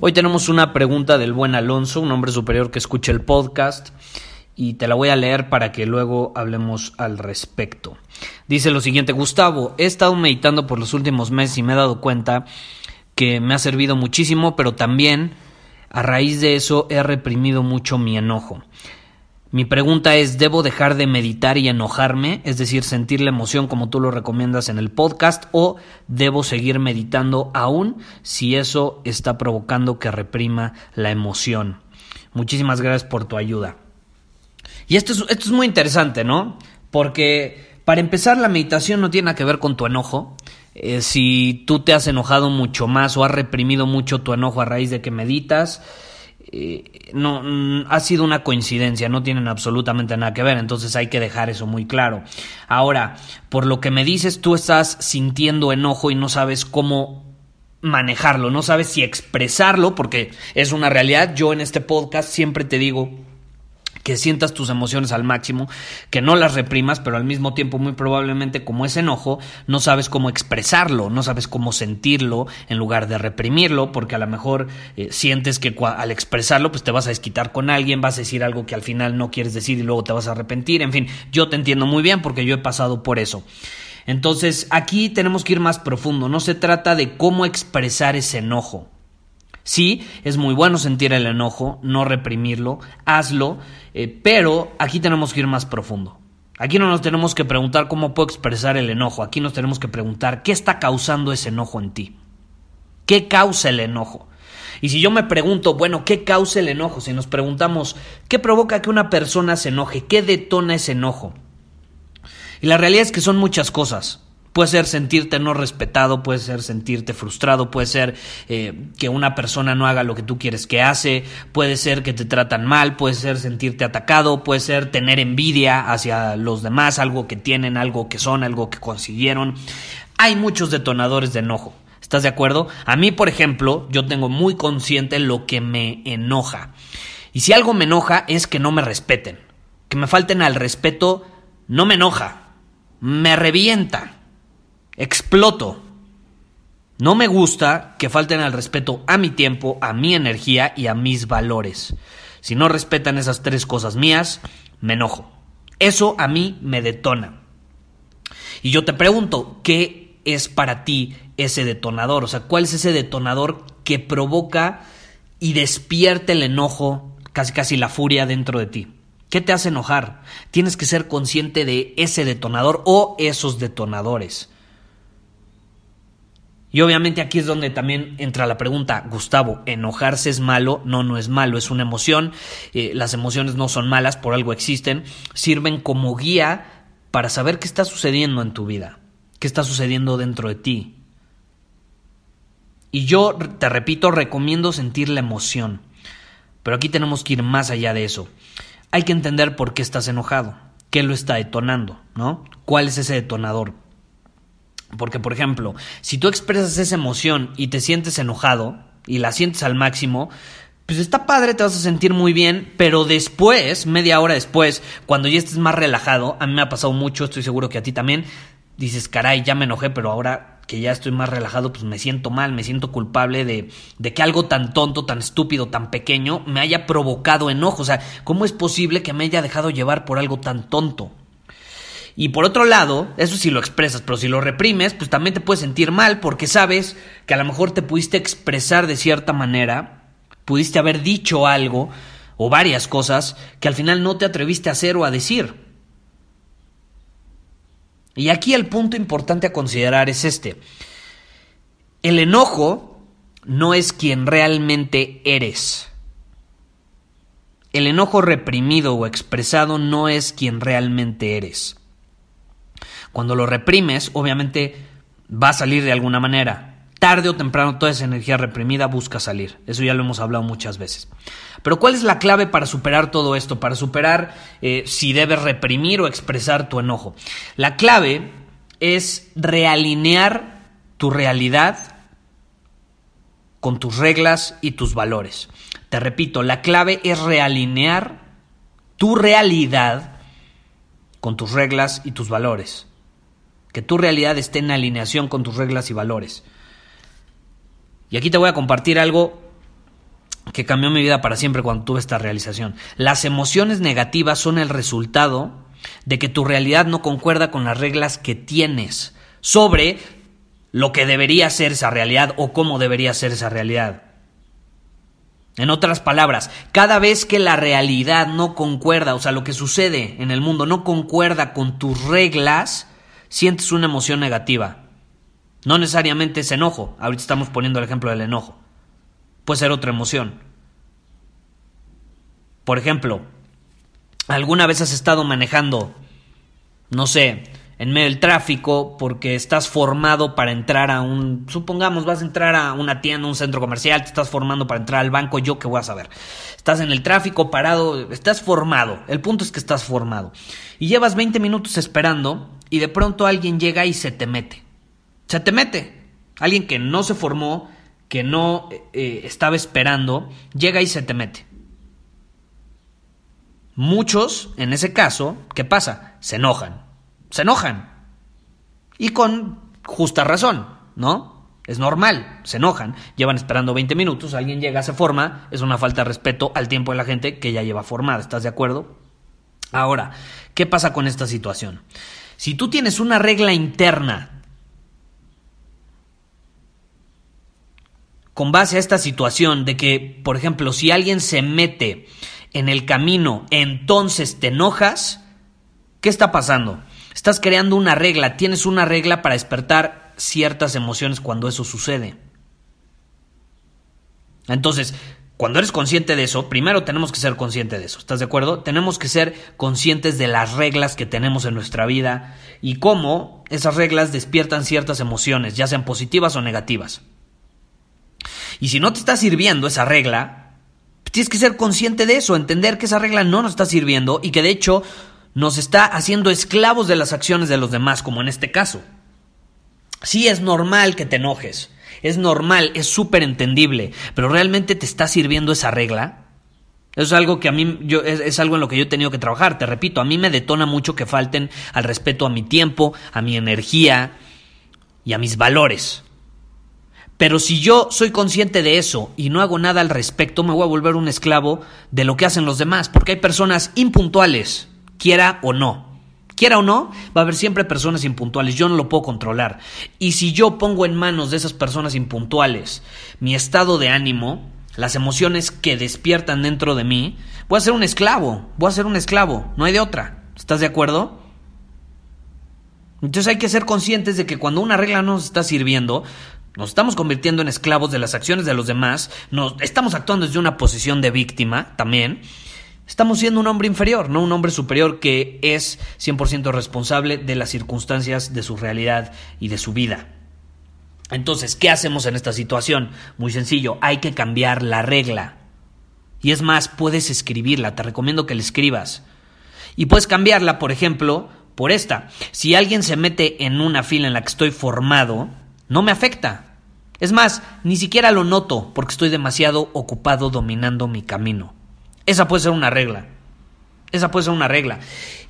Hoy tenemos una pregunta del buen Alonso, un hombre superior que escucha el podcast, y te la voy a leer para que luego hablemos al respecto. Dice lo siguiente, Gustavo, he estado meditando por los últimos meses y me he dado cuenta que me ha servido muchísimo, pero también a raíz de eso he reprimido mucho mi enojo. Mi pregunta es, ¿debo dejar de meditar y enojarme? Es decir, sentir la emoción como tú lo recomiendas en el podcast, o debo seguir meditando aún si eso está provocando que reprima la emoción. Muchísimas gracias por tu ayuda. Y esto es, esto es muy interesante, ¿no? Porque para empezar la meditación no tiene que ver con tu enojo. Eh, si tú te has enojado mucho más o has reprimido mucho tu enojo a raíz de que meditas, eh, no mm, ha sido una coincidencia, no tienen absolutamente nada que ver, entonces hay que dejar eso muy claro. Ahora, por lo que me dices, tú estás sintiendo enojo y no sabes cómo manejarlo, no sabes si expresarlo, porque es una realidad. Yo en este podcast siempre te digo que sientas tus emociones al máximo, que no las reprimas, pero al mismo tiempo muy probablemente como es enojo, no sabes cómo expresarlo, no sabes cómo sentirlo en lugar de reprimirlo, porque a lo mejor eh, sientes que al expresarlo pues te vas a desquitar con alguien, vas a decir algo que al final no quieres decir y luego te vas a arrepentir, en fin, yo te entiendo muy bien porque yo he pasado por eso. Entonces aquí tenemos que ir más profundo, no se trata de cómo expresar ese enojo, Sí, es muy bueno sentir el enojo, no reprimirlo, hazlo, eh, pero aquí tenemos que ir más profundo. Aquí no nos tenemos que preguntar cómo puedo expresar el enojo, aquí nos tenemos que preguntar qué está causando ese enojo en ti. ¿Qué causa el enojo? Y si yo me pregunto, bueno, ¿qué causa el enojo? Si nos preguntamos, ¿qué provoca que una persona se enoje? ¿Qué detona ese enojo? Y la realidad es que son muchas cosas. Puede ser sentirte no respetado, puede ser sentirte frustrado, puede ser eh, que una persona no haga lo que tú quieres que hace, puede ser que te tratan mal, puede ser sentirte atacado, puede ser tener envidia hacia los demás, algo que tienen, algo que son, algo que consiguieron. Hay muchos detonadores de enojo. ¿Estás de acuerdo? A mí, por ejemplo, yo tengo muy consciente lo que me enoja. Y si algo me enoja es que no me respeten. Que me falten al respeto no me enoja, me revienta exploto. No me gusta que falten al respeto a mi tiempo, a mi energía y a mis valores. Si no respetan esas tres cosas mías, me enojo. Eso a mí me detona. Y yo te pregunto, ¿qué es para ti ese detonador? O sea, ¿cuál es ese detonador que provoca y despierta el enojo, casi casi la furia dentro de ti? ¿Qué te hace enojar? Tienes que ser consciente de ese detonador o esos detonadores. Y obviamente aquí es donde también entra la pregunta, Gustavo, ¿enojarse es malo? No, no es malo, es una emoción. Eh, las emociones no son malas, por algo existen. Sirven como guía para saber qué está sucediendo en tu vida, qué está sucediendo dentro de ti. Y yo, te repito, recomiendo sentir la emoción. Pero aquí tenemos que ir más allá de eso. Hay que entender por qué estás enojado, qué lo está detonando, ¿no? ¿Cuál es ese detonador? Porque, por ejemplo, si tú expresas esa emoción y te sientes enojado y la sientes al máximo, pues está padre, te vas a sentir muy bien, pero después, media hora después, cuando ya estés más relajado, a mí me ha pasado mucho, estoy seguro que a ti también, dices, caray, ya me enojé, pero ahora que ya estoy más relajado, pues me siento mal, me siento culpable de, de que algo tan tonto, tan estúpido, tan pequeño me haya provocado enojo. O sea, ¿cómo es posible que me haya dejado llevar por algo tan tonto? Y por otro lado, eso sí lo expresas, pero si lo reprimes, pues también te puedes sentir mal porque sabes que a lo mejor te pudiste expresar de cierta manera, pudiste haber dicho algo o varias cosas que al final no te atreviste a hacer o a decir. Y aquí el punto importante a considerar es este. El enojo no es quien realmente eres. El enojo reprimido o expresado no es quien realmente eres. Cuando lo reprimes, obviamente va a salir de alguna manera. Tarde o temprano toda esa energía reprimida busca salir. Eso ya lo hemos hablado muchas veces. Pero ¿cuál es la clave para superar todo esto? Para superar eh, si debes reprimir o expresar tu enojo. La clave es realinear tu realidad con tus reglas y tus valores. Te repito, la clave es realinear tu realidad con tus reglas y tus valores. Que tu realidad esté en alineación con tus reglas y valores. Y aquí te voy a compartir algo que cambió mi vida para siempre cuando tuve esta realización. Las emociones negativas son el resultado de que tu realidad no concuerda con las reglas que tienes sobre lo que debería ser esa realidad o cómo debería ser esa realidad. En otras palabras, cada vez que la realidad no concuerda, o sea, lo que sucede en el mundo no concuerda con tus reglas, sientes una emoción negativa. No necesariamente es enojo, ahorita estamos poniendo el ejemplo del enojo. Puede ser otra emoción. Por ejemplo, ¿alguna vez has estado manejando, no sé, en medio del tráfico porque estás formado para entrar a un, supongamos, vas a entrar a una tienda, un centro comercial, te estás formando para entrar al banco, yo qué voy a saber. Estás en el tráfico parado, estás formado, el punto es que estás formado. Y llevas 20 minutos esperando y de pronto alguien llega y se te mete. Se te mete. Alguien que no se formó, que no eh, estaba esperando, llega y se te mete. Muchos, en ese caso, ¿qué pasa? Se enojan se enojan. Y con justa razón, ¿no? Es normal, se enojan, llevan esperando 20 minutos, alguien llega, se forma, es una falta de respeto al tiempo de la gente que ya lleva formada, ¿estás de acuerdo? Ahora, ¿qué pasa con esta situación? Si tú tienes una regla interna con base a esta situación de que, por ejemplo, si alguien se mete en el camino, entonces te enojas, ¿qué está pasando? Estás creando una regla, tienes una regla para despertar ciertas emociones cuando eso sucede. Entonces, cuando eres consciente de eso, primero tenemos que ser conscientes de eso, ¿estás de acuerdo? Tenemos que ser conscientes de las reglas que tenemos en nuestra vida y cómo esas reglas despiertan ciertas emociones, ya sean positivas o negativas. Y si no te está sirviendo esa regla, tienes que ser consciente de eso, entender que esa regla no nos está sirviendo y que de hecho nos está haciendo esclavos de las acciones de los demás, como en este caso. Sí es normal que te enojes, es normal, es súper entendible, pero ¿realmente te está sirviendo esa regla? Eso es algo que a mí yo, es, es, algo en lo que yo he tenido que trabajar. Te repito, a mí me detona mucho que falten al respeto a mi tiempo, a mi energía y a mis valores. Pero si yo soy consciente de eso y no hago nada al respecto, me voy a volver un esclavo de lo que hacen los demás, porque hay personas impuntuales quiera o no. Quiera o no, va a haber siempre personas impuntuales, yo no lo puedo controlar. Y si yo pongo en manos de esas personas impuntuales mi estado de ánimo, las emociones que despiertan dentro de mí, voy a ser un esclavo, voy a ser un esclavo, no hay de otra. ¿Estás de acuerdo? Entonces hay que ser conscientes de que cuando una regla no nos está sirviendo, nos estamos convirtiendo en esclavos de las acciones de los demás, nos estamos actuando desde una posición de víctima también, Estamos siendo un hombre inferior, no un hombre superior que es 100% responsable de las circunstancias de su realidad y de su vida. Entonces, ¿qué hacemos en esta situación? Muy sencillo, hay que cambiar la regla. Y es más, puedes escribirla, te recomiendo que la escribas. Y puedes cambiarla, por ejemplo, por esta. Si alguien se mete en una fila en la que estoy formado, no me afecta. Es más, ni siquiera lo noto porque estoy demasiado ocupado dominando mi camino. Esa puede ser una regla. Esa puede ser una regla.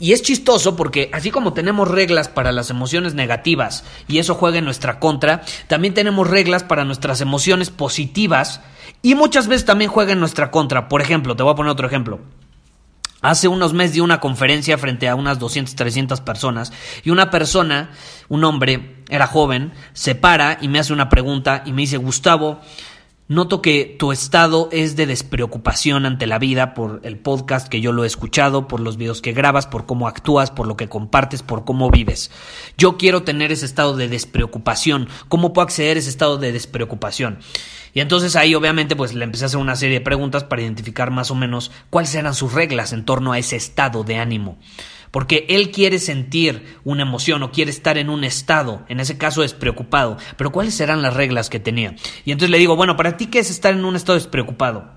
Y es chistoso porque así como tenemos reglas para las emociones negativas y eso juega en nuestra contra, también tenemos reglas para nuestras emociones positivas y muchas veces también juega en nuestra contra. Por ejemplo, te voy a poner otro ejemplo. Hace unos meses di una conferencia frente a unas 200, 300 personas y una persona, un hombre, era joven, se para y me hace una pregunta y me dice, Gustavo, Noto que tu estado es de despreocupación ante la vida por el podcast que yo lo he escuchado, por los videos que grabas, por cómo actúas, por lo que compartes, por cómo vives. Yo quiero tener ese estado de despreocupación. ¿Cómo puedo acceder a ese estado de despreocupación? Y entonces ahí obviamente pues le empecé a hacer una serie de preguntas para identificar más o menos cuáles eran sus reglas en torno a ese estado de ánimo porque él quiere sentir una emoción o quiere estar en un estado, en ese caso despreocupado, pero ¿cuáles serán las reglas que tenía? Y entonces le digo, bueno, ¿para ti qué es estar en un estado despreocupado?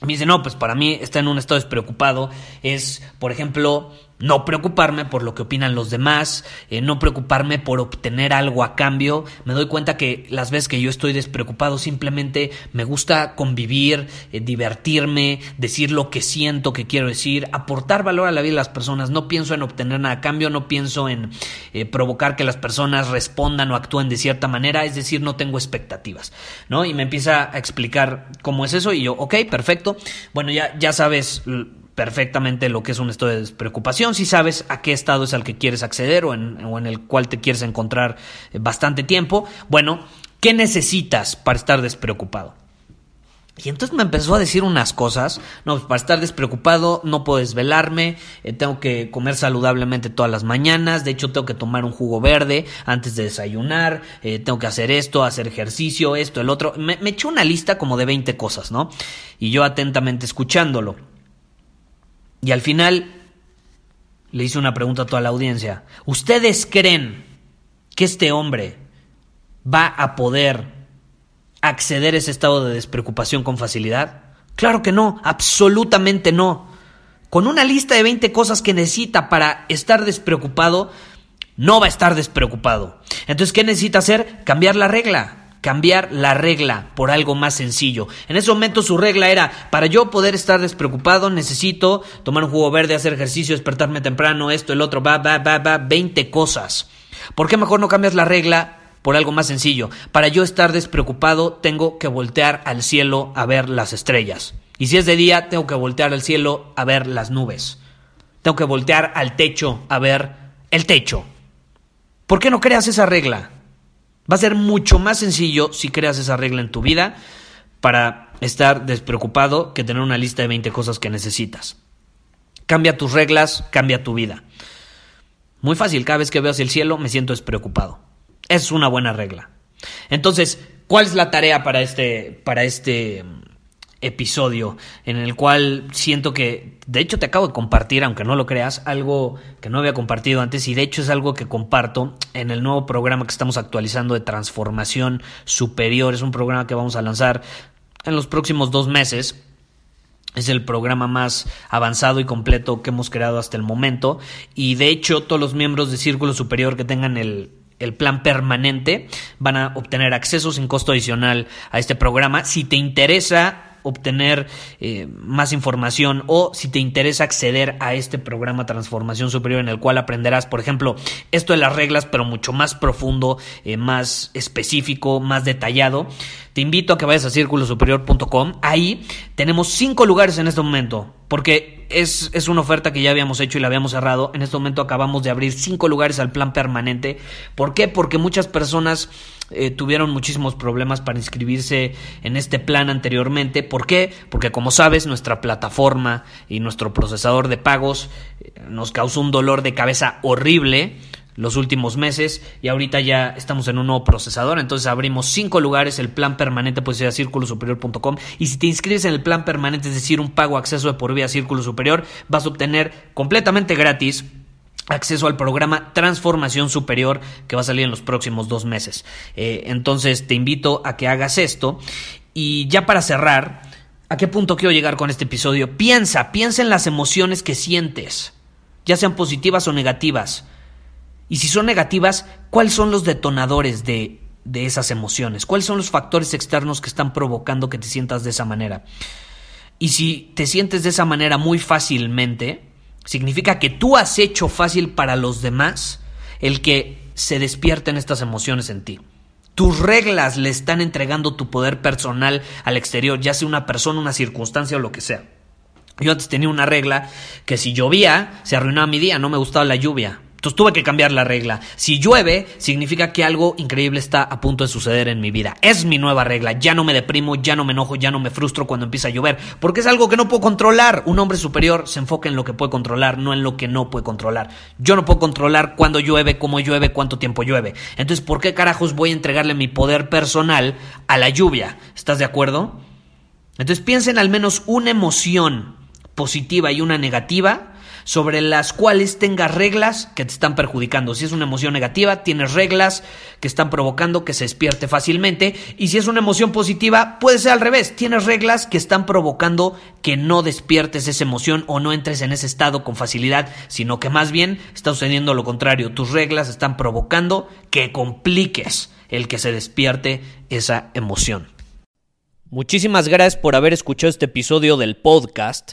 Me dice, no, pues para mí estar en un estado despreocupado es, por ejemplo, no preocuparme por lo que opinan los demás, eh, no preocuparme por obtener algo a cambio. Me doy cuenta que las veces que yo estoy despreocupado simplemente me gusta convivir, eh, divertirme, decir lo que siento que quiero decir, aportar valor a la vida de las personas. No pienso en obtener nada a cambio, no pienso en eh, provocar que las personas respondan o actúen de cierta manera, es decir, no tengo expectativas, ¿no? Y me empieza a explicar cómo es eso y yo, ok, perfecto. Bueno, ya, ya sabes perfectamente lo que es un estado de despreocupación, si sabes a qué estado es al que quieres acceder o en, o en el cual te quieres encontrar eh, bastante tiempo, bueno, ¿qué necesitas para estar despreocupado? Y entonces me empezó a decir unas cosas, no, pues para estar despreocupado no puedo desvelarme, eh, tengo que comer saludablemente todas las mañanas, de hecho tengo que tomar un jugo verde antes de desayunar, eh, tengo que hacer esto, hacer ejercicio, esto, el otro, me, me echó una lista como de 20 cosas, ¿no? Y yo atentamente escuchándolo. Y al final le hice una pregunta a toda la audiencia. ¿Ustedes creen que este hombre va a poder acceder a ese estado de despreocupación con facilidad? Claro que no, absolutamente no. Con una lista de 20 cosas que necesita para estar despreocupado, no va a estar despreocupado. Entonces, ¿qué necesita hacer? Cambiar la regla cambiar la regla por algo más sencillo. En ese momento su regla era, para yo poder estar despreocupado necesito tomar un jugo verde, hacer ejercicio, despertarme temprano, esto, el otro, va, va, va, va, 20 cosas. ¿Por qué mejor no cambias la regla por algo más sencillo? Para yo estar despreocupado tengo que voltear al cielo a ver las estrellas. Y si es de día, tengo que voltear al cielo a ver las nubes. Tengo que voltear al techo a ver el techo. ¿Por qué no creas esa regla? Va a ser mucho más sencillo si creas esa regla en tu vida para estar despreocupado que tener una lista de 20 cosas que necesitas. Cambia tus reglas, cambia tu vida. Muy fácil, cada vez que veo hacia el cielo me siento despreocupado. Es una buena regla. Entonces, ¿cuál es la tarea para este, para este episodio en el cual siento que, de hecho te acabo de compartir, aunque no lo creas, algo que no había compartido antes y de hecho es algo que comparto en el nuevo programa que estamos actualizando de transformación superior. Es un programa que vamos a lanzar en los próximos dos meses. Es el programa más avanzado y completo que hemos creado hasta el momento. Y de hecho, todos los miembros de Círculo Superior que tengan el, el plan permanente van a obtener acceso sin costo adicional a este programa. Si te interesa obtener eh, más información o si te interesa acceder a este programa Transformación Superior en el cual aprenderás, por ejemplo, esto de las reglas, pero mucho más profundo, eh, más específico, más detallado, te invito a que vayas a círculosuperior.com. Ahí tenemos cinco lugares en este momento, porque es, es, una oferta que ya habíamos hecho y la habíamos cerrado. En este momento acabamos de abrir cinco lugares al plan permanente. ¿Por qué? Porque muchas personas eh, tuvieron muchísimos problemas para inscribirse en este plan anteriormente. ¿Por qué? Porque como sabes, nuestra plataforma y nuestro procesador de pagos eh, nos causó un dolor de cabeza horrible los últimos meses y ahorita ya estamos en un nuevo procesador, entonces abrimos cinco lugares, el plan permanente puede ser círculosuperior.com y si te inscribes en el plan permanente, es decir, un pago acceso de por vía Círculo Superior, vas a obtener completamente gratis acceso al programa Transformación Superior que va a salir en los próximos dos meses. Eh, entonces te invito a que hagas esto y ya para cerrar, ¿a qué punto quiero llegar con este episodio? Piensa, piensa en las emociones que sientes, ya sean positivas o negativas y si son negativas, ¿cuáles son los detonadores de, de esas emociones? ¿Cuáles son los factores externos que están provocando que te sientas de esa manera? Y si te sientes de esa manera muy fácilmente, significa que tú has hecho fácil para los demás el que se despierten estas emociones en ti. Tus reglas le están entregando tu poder personal al exterior, ya sea una persona, una circunstancia o lo que sea. Yo antes tenía una regla que si llovía se arruinaba mi día, no me gustaba la lluvia. Entonces tuve que cambiar la regla. Si llueve, significa que algo increíble está a punto de suceder en mi vida. Es mi nueva regla. Ya no me deprimo, ya no me enojo, ya no me frustro cuando empieza a llover. Porque es algo que no puedo controlar. Un hombre superior se enfoca en lo que puede controlar, no en lo que no puede controlar. Yo no puedo controlar cuándo llueve, cómo llueve, cuánto tiempo llueve. Entonces, ¿por qué carajos voy a entregarle mi poder personal a la lluvia? ¿Estás de acuerdo? Entonces piensen al menos una emoción positiva y una negativa sobre las cuales tengas reglas que te están perjudicando. Si es una emoción negativa, tienes reglas que están provocando que se despierte fácilmente. Y si es una emoción positiva, puede ser al revés. Tienes reglas que están provocando que no despiertes esa emoción o no entres en ese estado con facilidad, sino que más bien está sucediendo lo contrario. Tus reglas están provocando que compliques el que se despierte esa emoción. Muchísimas gracias por haber escuchado este episodio del podcast.